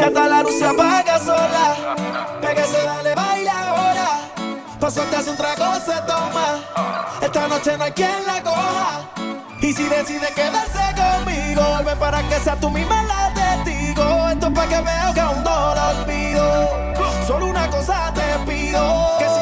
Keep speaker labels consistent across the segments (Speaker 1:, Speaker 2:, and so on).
Speaker 1: Ya hasta la luz se apaga sola. Pégase, dale, baila ahora. Pa' soltarse un trago se toma. Esta noche no hay quien la coja. Y si decides quedarse conmigo, ven para que sea tú misma la testigo. Esto es pa' que veo que aún no lo olvido. Solo una cosa te pido: que si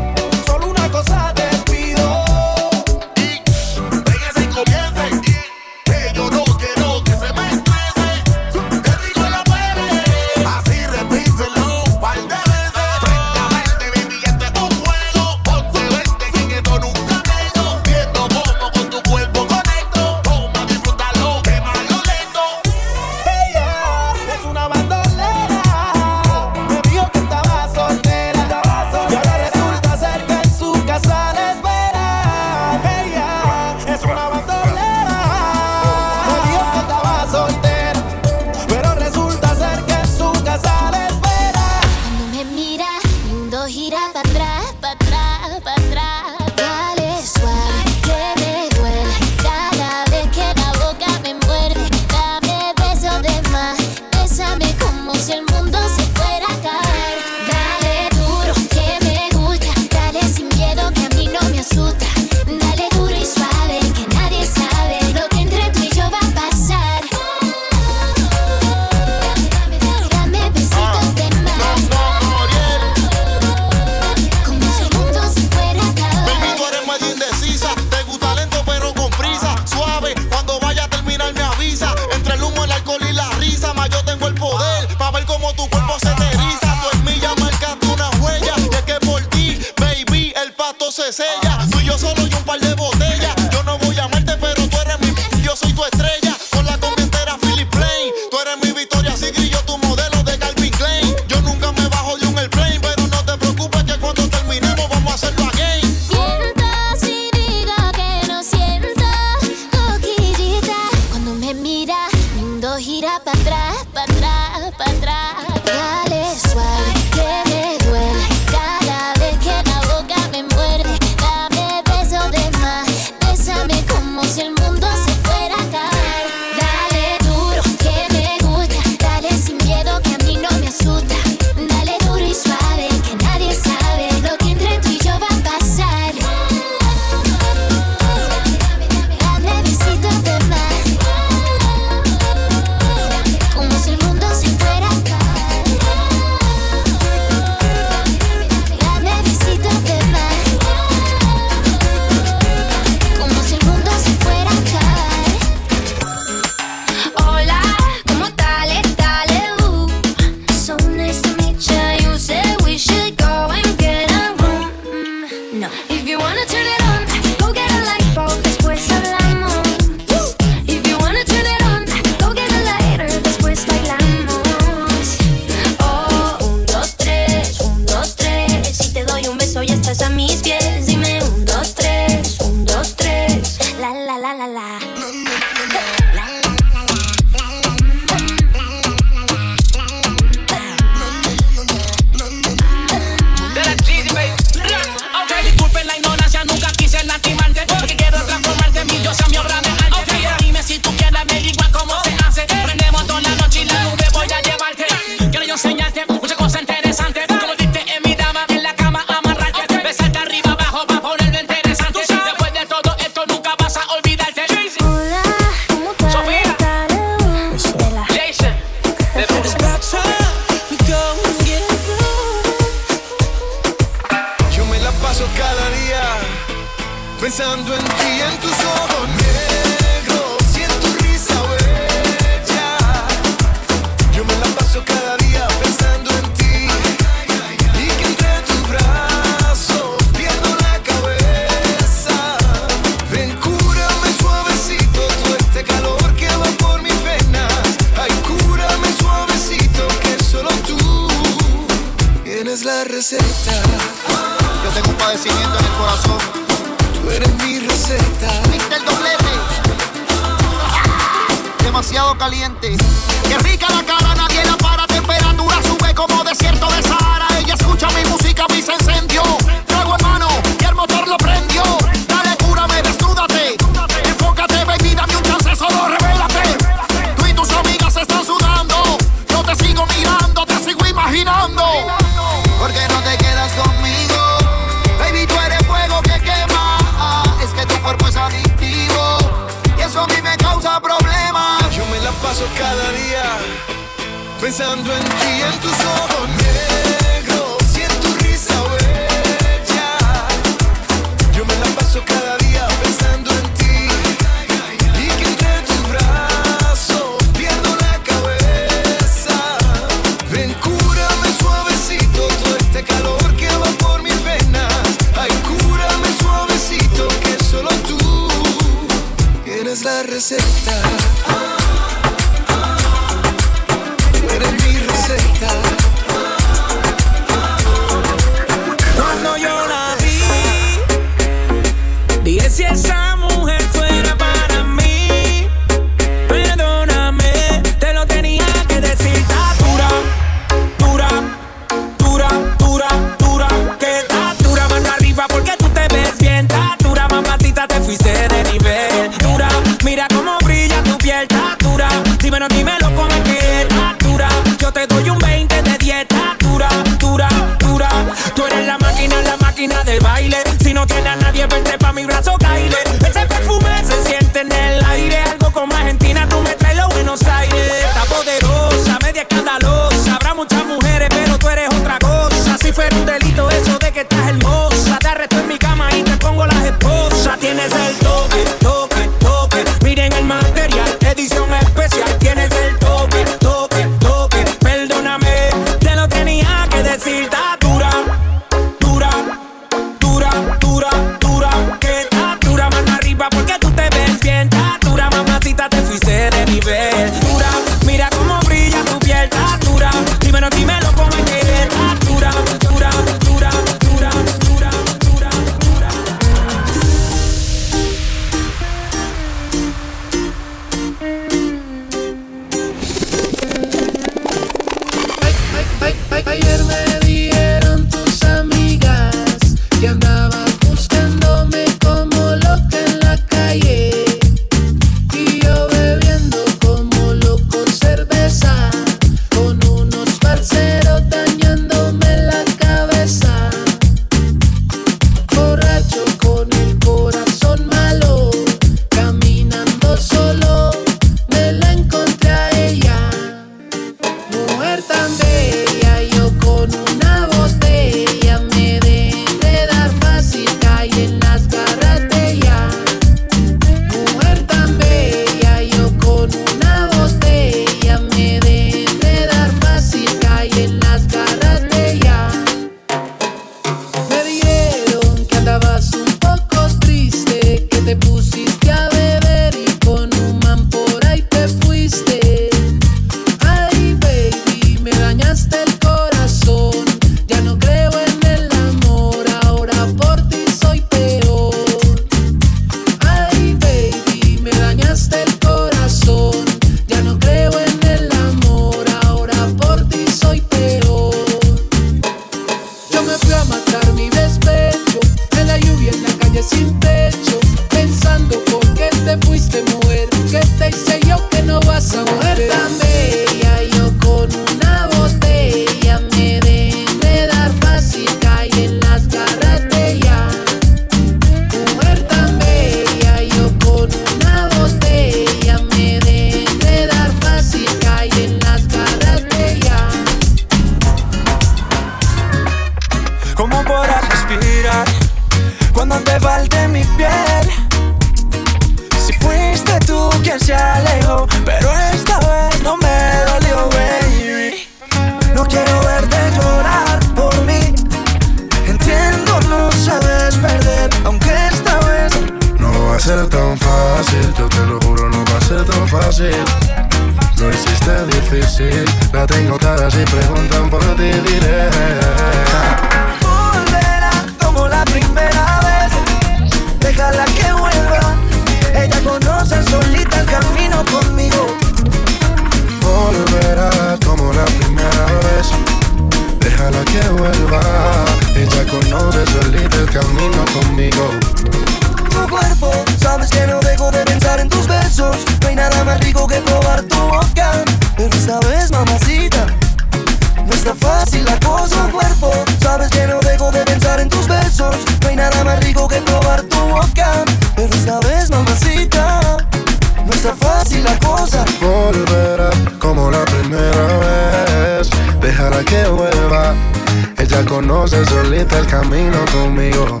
Speaker 2: Conoce solita el camino conmigo.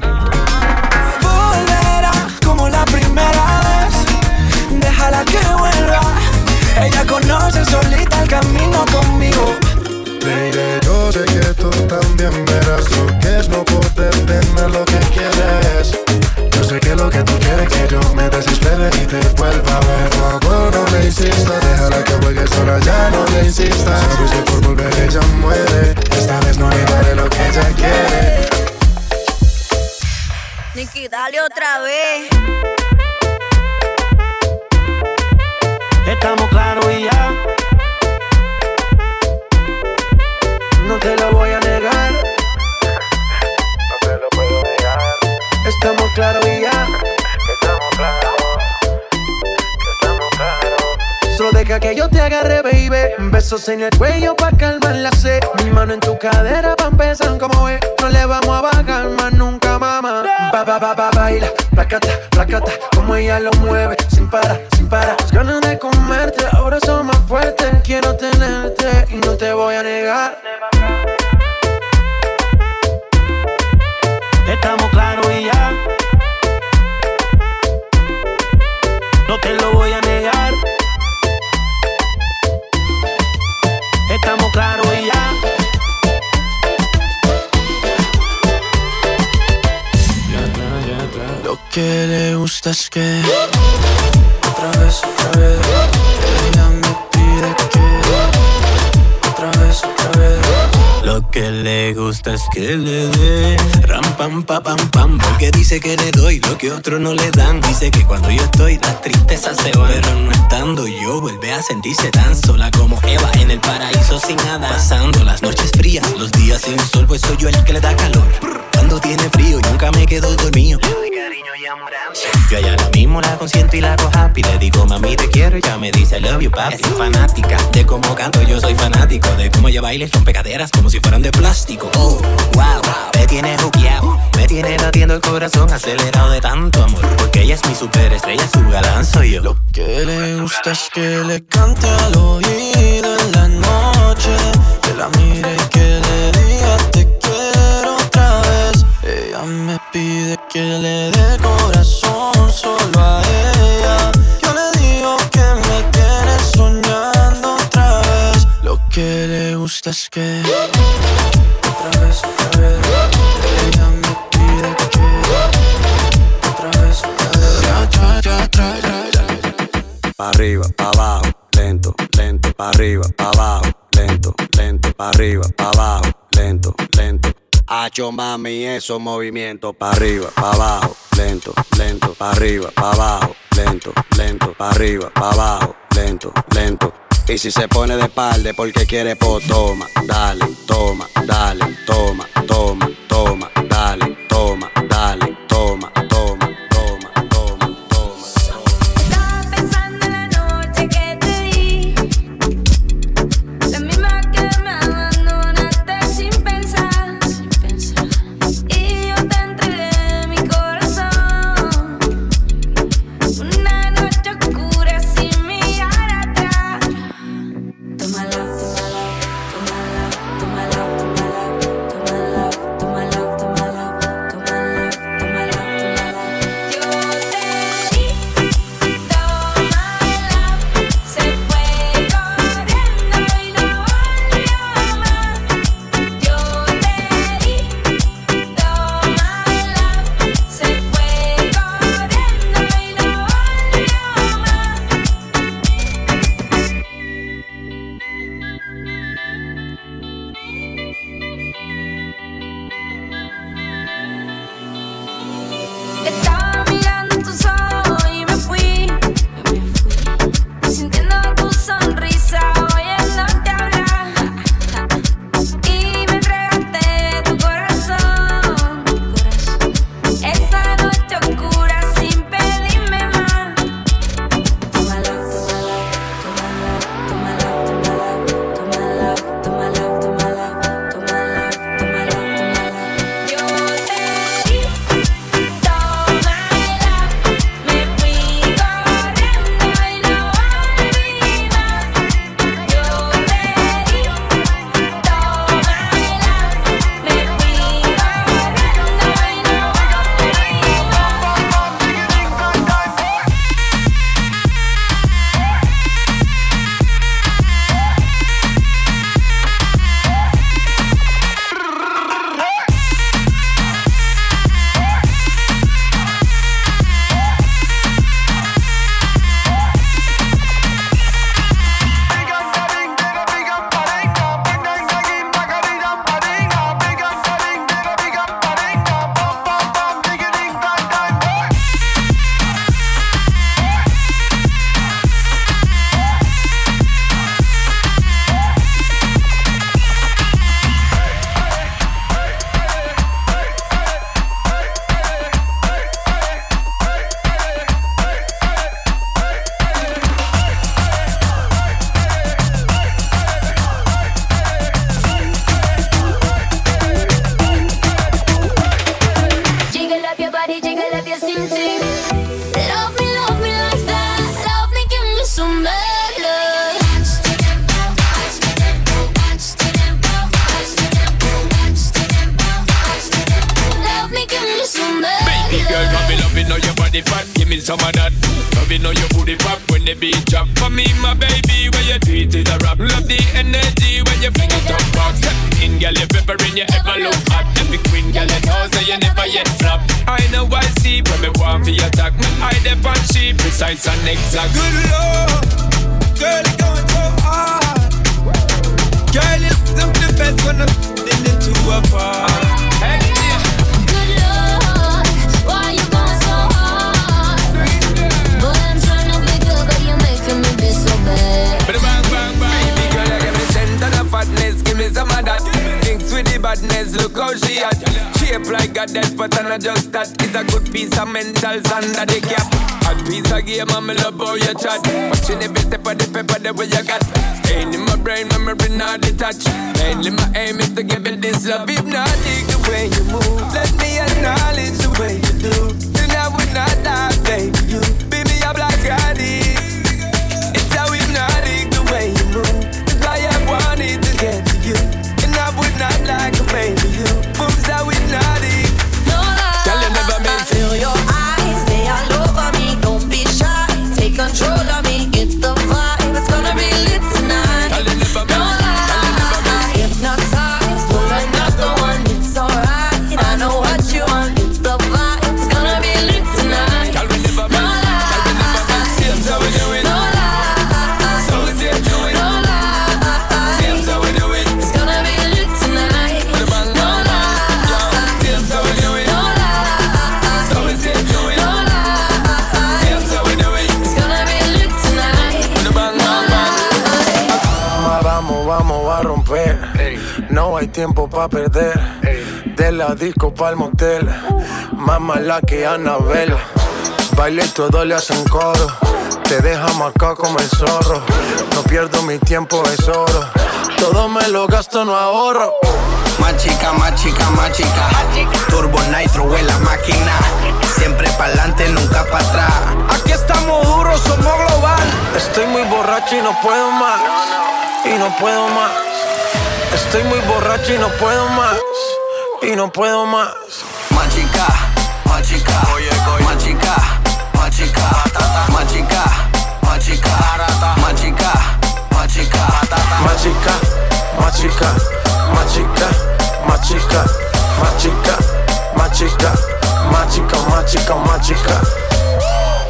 Speaker 3: Volverá como la primera vez. Déjala que vuelva. Ella conoce solita el camino conmigo.
Speaker 2: Baby, yo sé que que tú quieres que yo me desespere y te vuelva a ver. Por favor, no le insistas, déjala que juegue sola, ya no le insistas. Sabes que por volver ella muere. Esta vez no le daré lo que ella quiere.
Speaker 4: Nicky, dale otra vez.
Speaker 5: Estamos claros y ya. No te lo voy a negar.
Speaker 2: No te lo puedo negar.
Speaker 5: Estamos claros y ya. Que yo te agarre, baby. Besos en el cuello pa' calmar la sed. Mi mano en tu cadera pa' empezar como ve. No le vamos a bajar más nunca, mamá. Pa, pa, pa, pa, baila. Placata, placata. Como ella lo mueve. Sin parar, sin parar. Las ganas de comerte ahora son más fuertes. Quiero tenerte y no te voy a negar.
Speaker 3: Que otra vez, otra vez, ella me pide que otra vez, otra vez.
Speaker 6: Lo que le gusta es que le dé ram pam pa pam pam Porque dice que le doy lo que otros no le dan. Dice que cuando yo estoy las tristezas se van Pero no estando yo vuelve a sentirse tan sola como Eva en el paraíso sin nada. Pasando las noches frías, los días sin sol Pues soy yo el que le da calor. Cuando tiene frío nunca me quedo dormido yo a ella lo mismo la consiento y la hago happy. Le digo mami te quiero y ella me dice I love you papi Es fanática de cómo canto yo soy fanático De cómo ella baila y rompe caderas como si fueran de plástico. Oh, wow, me tiene juqueado Me tiene latiendo el corazón acelerado de tanto amor Porque ella es mi superestrella, su galán soy yo.
Speaker 3: Lo que le gusta es que le cante al oído en la noche, que la mire pide que le dé corazón solo a ella. Yo le digo que me tiene soñando otra vez. Lo que le gusta es que
Speaker 7: Hacho mami, esos movimientos pa' arriba, pa' abajo, lento, lento, pa' arriba, pa' abajo, lento, lento, pa' arriba, pa' abajo, lento, lento. Y si se pone de espalda porque quiere, po, toma, dale, toma, dale, toma, toma, toma, dale, toma, dale,
Speaker 8: far. Like a death, but I'm just that. It's a good piece of mental under the cap. Hot piece of game, I'm love how you chat. Watching every step of the paper, the way you got. Staying in my brain, memory not detached. Mainly my aim is to give it this love. Hypnotic the way you move. Let me acknowledge the way you do. Then I would not lie, baby. You beat me up like. It's
Speaker 9: No
Speaker 10: hay tiempo para perder. De la disco pa'l motel. Más mala que Anabel. Baile y todo le hacen coro. Te deja marcado como el zorro. No pierdo mi tiempo, es oro. Todo me lo gasto, no ahorro.
Speaker 11: Más chica, más chica, más chica. Turbo Nitro en la máquina. Siempre pa'lante, nunca para atrás.
Speaker 10: Aquí estamos duros, somos global. Estoy muy borracho y no puedo más. Y no puedo más. Estoy muy borracho y no puedo más. Y no puedo más.
Speaker 11: Machica,
Speaker 10: machica. Oye, oye. Machica, machica. Machica, machica. Machica, machica. Machica, machica. Machica, machica. Machica, machica. Machica, machica, machica.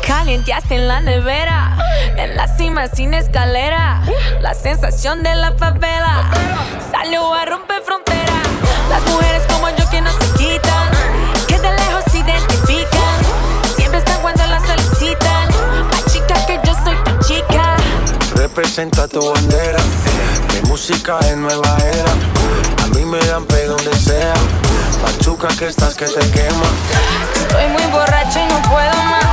Speaker 12: Calienteaste en la nevera, en la cima sin escalera. La sensación de la favela salió a romper frontera. Las mujeres como yo que no se quitan, que de lejos se identifican. Siempre están cuando las solicitan. Más chica que yo soy tu chica.
Speaker 10: Representa tu bandera. Mi música es nueva era. A mí me dan pe donde sea. Machuca que estás que te quema.
Speaker 12: Estoy muy borracha y no puedo más.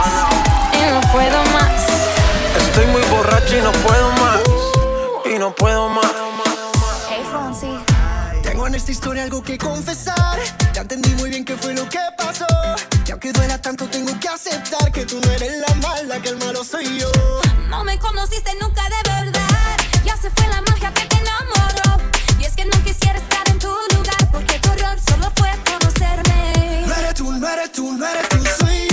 Speaker 12: Puedo más.
Speaker 10: Estoy muy borracho y no puedo más. Y no puedo más.
Speaker 12: Hey, Fonsi.
Speaker 13: Tengo en esta historia algo que confesar. Ya entendí muy bien qué fue lo que pasó. Y aunque duela tanto, tengo que aceptar que tú no eres la mala, que el malo soy yo.
Speaker 12: No me conociste nunca de verdad. Ya se fue la magia que te enamoró. Y es que no quisiera estar en tu lugar. Porque tu error solo fue conocerme.
Speaker 13: No eres tú, no eres tú, no eres tú, soy yo.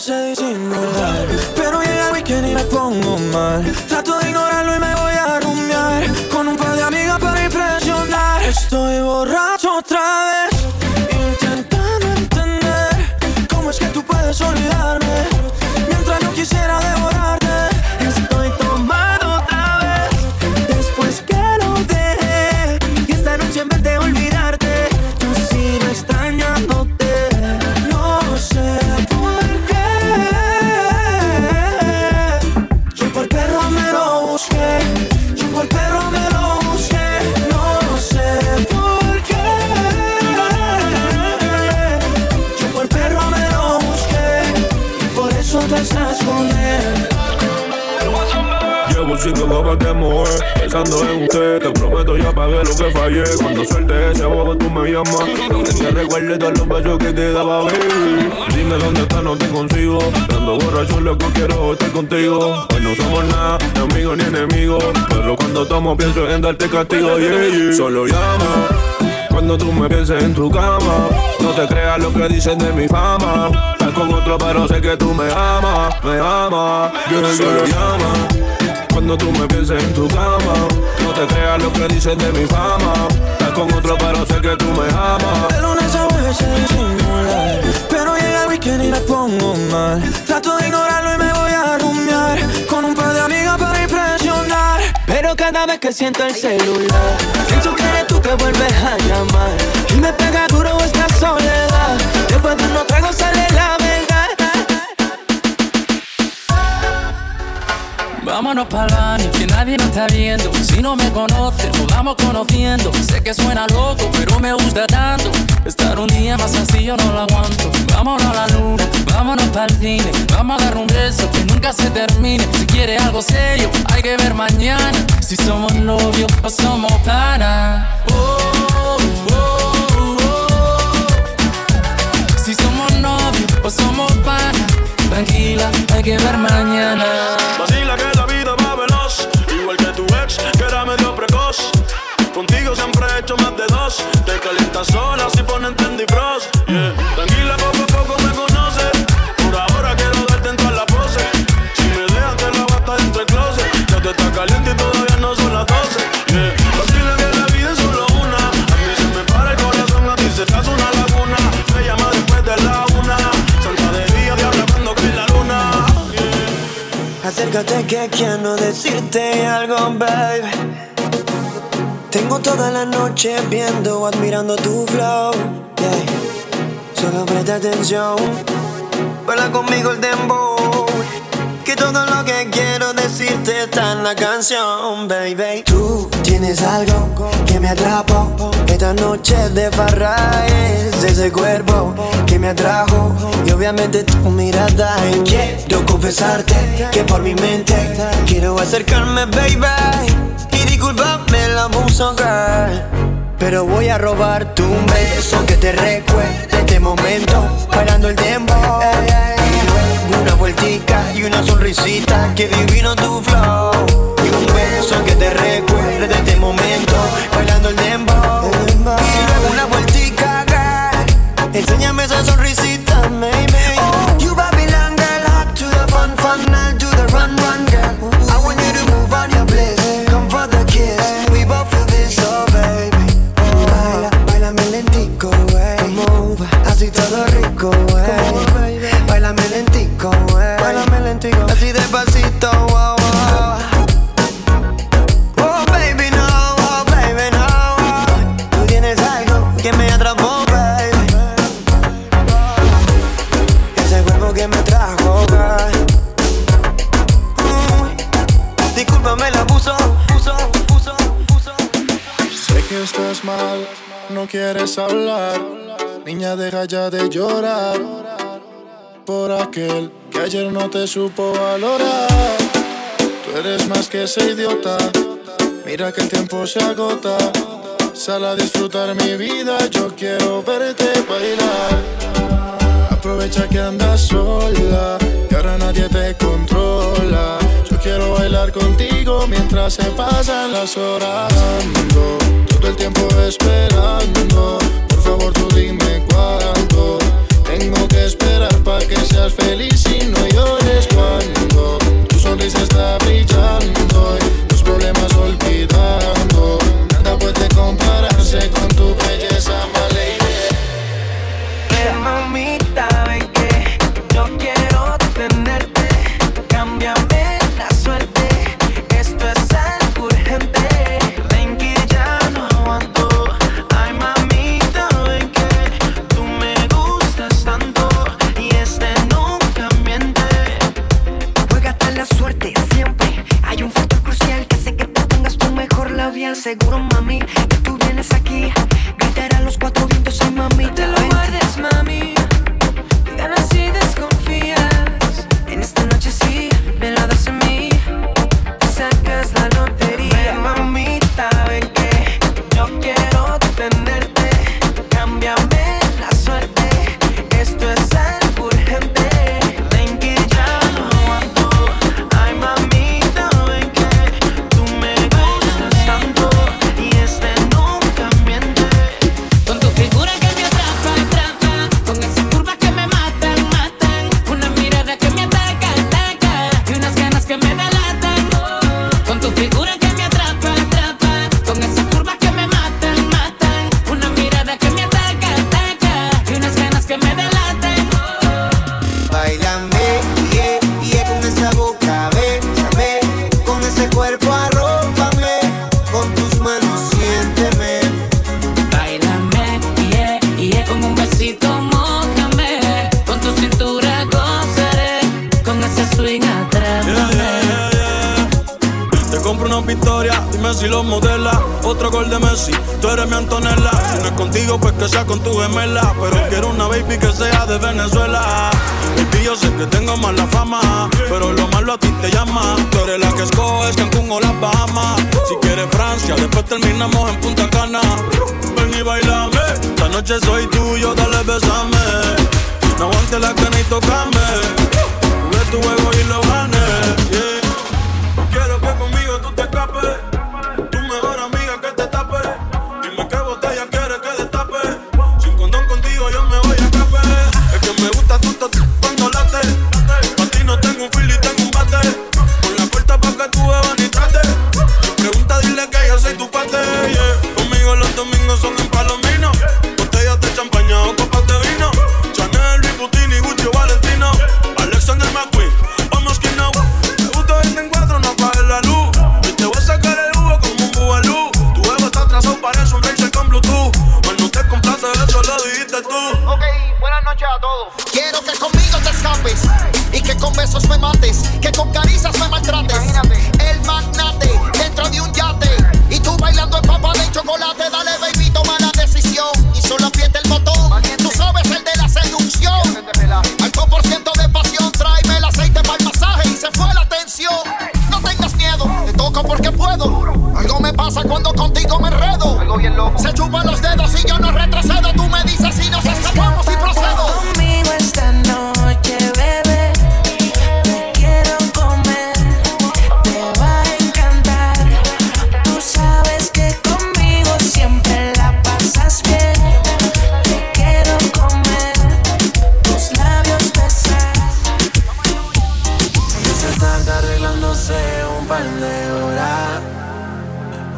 Speaker 3: Lunes a jueves se disimular Pero llega el weekend y me pongo mal. Trato de ignorarlo y me voy a rumbear Con un par de amigas para impresionar. Estoy borracho otra vez Intentando entender Cómo es que tú puedes olvidarme. Mientras yo quisiera devorarte
Speaker 14: Cinco copas de mujer Pensando en usted Te prometo ya pagué lo que fallé Cuando suelte ese bobo tú me llamas que te recuerde todos los besos que te daba baby Dime dónde estás, no te consigo Dando borracho lo que quiero estar contigo Hoy no somos nada, ni amigos ni enemigos Pero cuando tomo pienso en darte castigo yeah, yeah. Solo llama cuando tú me pienses en tu cama, no te creas lo que dicen de mi fama. Estás con otro, pero sé que tú me amas, me amas. Yo solo llama. Cuando tú me pienses en tu cama, no te creas lo que dicen de mi fama. Estás con otro, pero sé que tú me amas.
Speaker 3: De lunes a jueves se disimular Pero llega el weekend y me pongo mal. Trato de ignorarlo y me voy a rumbear. Con un par de amigas para impresionar. Pero cada vez que siento el celular Pienso que eres tú que vuelves a llamar. Y me pega duro esta soledad. Después de unos tragos sale la
Speaker 15: Vámonos pa'l baño, que nadie nos está viendo. Si no me conoces, nos vamos conociendo. Sé que suena loco, pero me gusta tanto. Estar un día más así yo no lo aguanto. Vámonos a la luna, vámonos pa'l cine. Vamos a dar un beso que nunca se termine. Si quieres algo serio, hay que ver mañana. Si somos novios o somos panas. Oh, oh, oh. Si somos novios o somos panas. Tranquila, hay que ver mañana.
Speaker 14: Vacila que la vida va veloz, igual que tu ex, que era medio precoz. Contigo siempre he hecho más de dos. Te calientas sola si ponen Trendy Frost. Yeah.
Speaker 16: Acércate que quiero decirte algo, baby. Tengo toda la noche viendo, admirando tu flow. Yeah. Solo presta atención. Baila conmigo el dembow. Que todo lo que decirte en la canción, baby. Tú tienes algo que me atrapó. Esta noche de farra es ese cuerpo que me atrajo. Y obviamente tu mirada. Y quiero confesarte que por mi mente quiero acercarme, baby. Y disculpame el abuso, girl. Pero voy a robar tu beso que te recuerde este momento Bailando el tiempo Y luego una vueltica y una sonrisita. Que divino tu flow. Y un beso que te recuerde este momento. Bailando el tiempo Y luego una vueltica, girl. Enséñame esa sonrisita,
Speaker 17: Niña, deja ya de llorar por aquel que ayer no te supo valorar. Tú eres más que ese idiota. Mira que el tiempo se agota. Sal a disfrutar mi vida, yo quiero verte bailar. Aprovecha que andas sola, que ahora nadie te controla. Quiero bailar contigo mientras se pasan las horas. Todo el tiempo esperando. Por favor, tú dime cuándo. Tengo que esperar para que seas feliz y no llores cuando tu sonrisa está brillando y tus problemas olvidando. Nada puede compararse con tu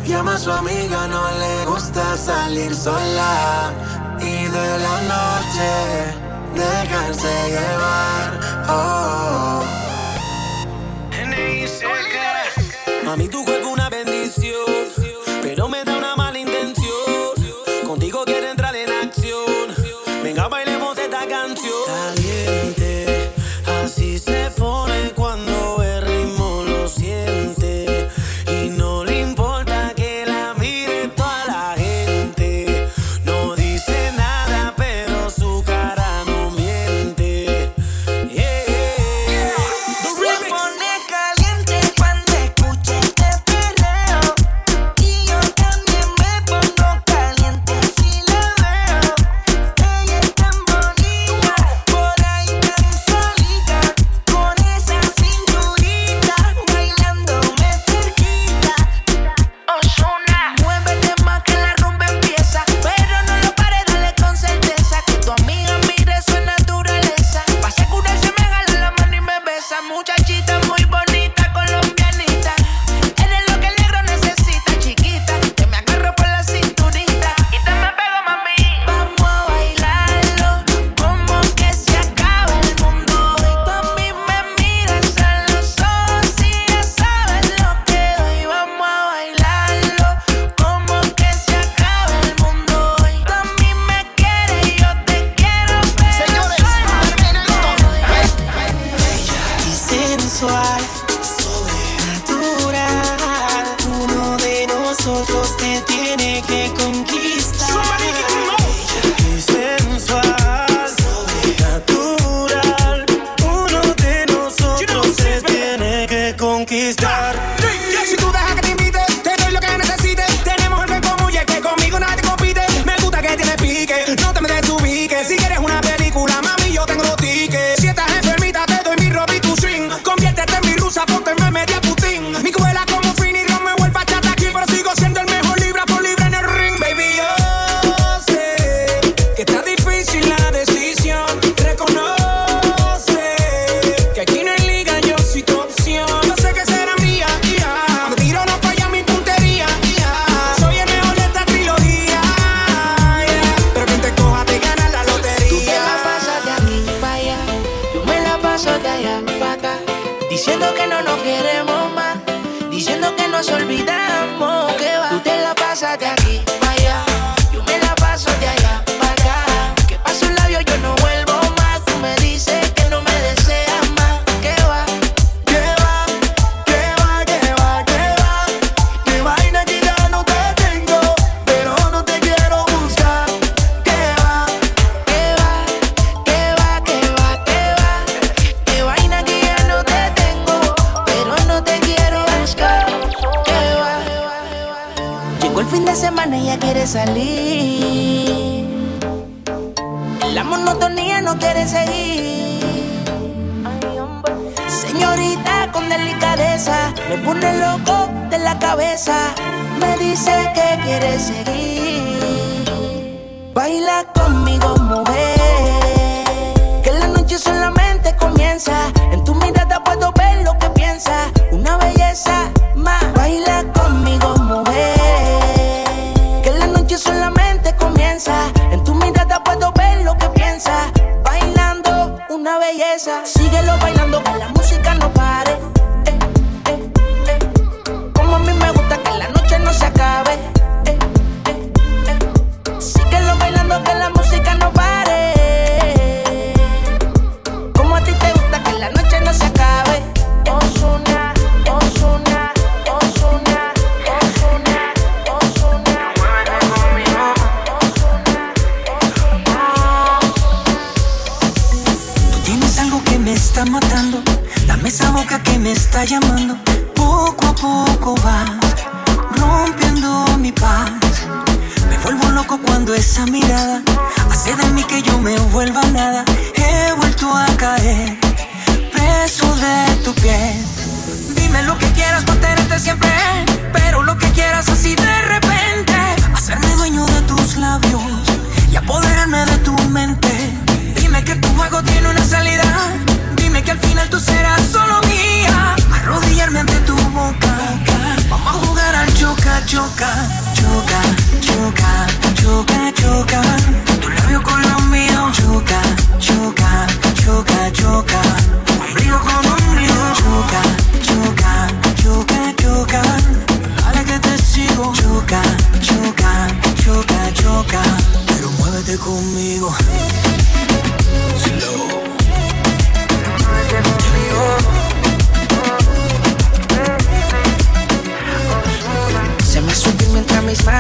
Speaker 14: Llama a
Speaker 5: su amiga, no le gusta salir sola. Y de la noche dejarse llevar. Oh. Mami, tu juego una bendición. que
Speaker 18: nos olvidamos. Que va, tú la.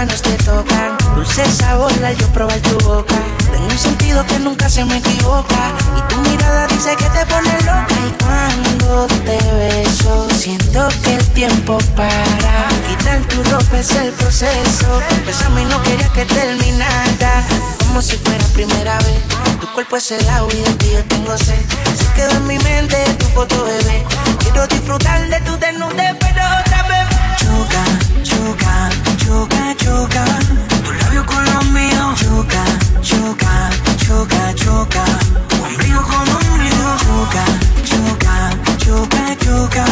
Speaker 18: manos te tocan. Dulce sabor al yo probar tu boca. Tengo un sentido que nunca se me equivoca. Y tu mirada dice que te pone loca. Y cuando te beso, siento que el tiempo para. Quitar tu ropa es el proceso. Besame y no quería que terminara. Como si fuera primera vez. Tu cuerpo es el agua y de ti yo tengo sed. Se quedó en mi mente tu foto, bebé. Quiero disfrutar de tu desnudez, pero otra vez
Speaker 16: Choca, choca, choca, choca. Tu labio con los míos. Choca, choca, choca, choca. Ombligo con ombligo. Choca, choca, choca, choca.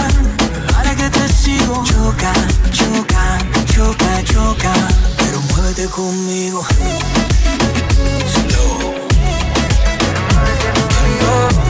Speaker 16: Dale que te sigo. Choca, choca, choca, choca. Pero muévete Pero muévete conmigo.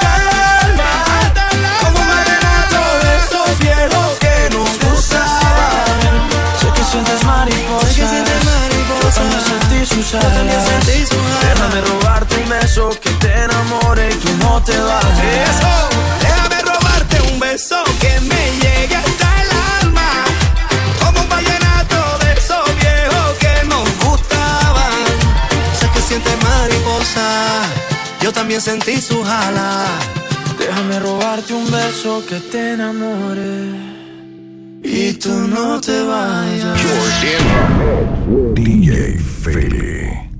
Speaker 19: que nos gustaban.
Speaker 3: Sé que sientes mariposas, yo también sentí sus alas. Déjame robarte un beso que te enamore y tú no te vayas.
Speaker 19: Eso, déjame robarte un beso que me llegue hasta el alma. Como un vallenato de esos viejos que nos gustaban. Sé que sientes mariposa, yo también sentí su jala.
Speaker 3: Déjame robarte un beso que te enamore y tú no te vayas.
Speaker 17: DJ Feli.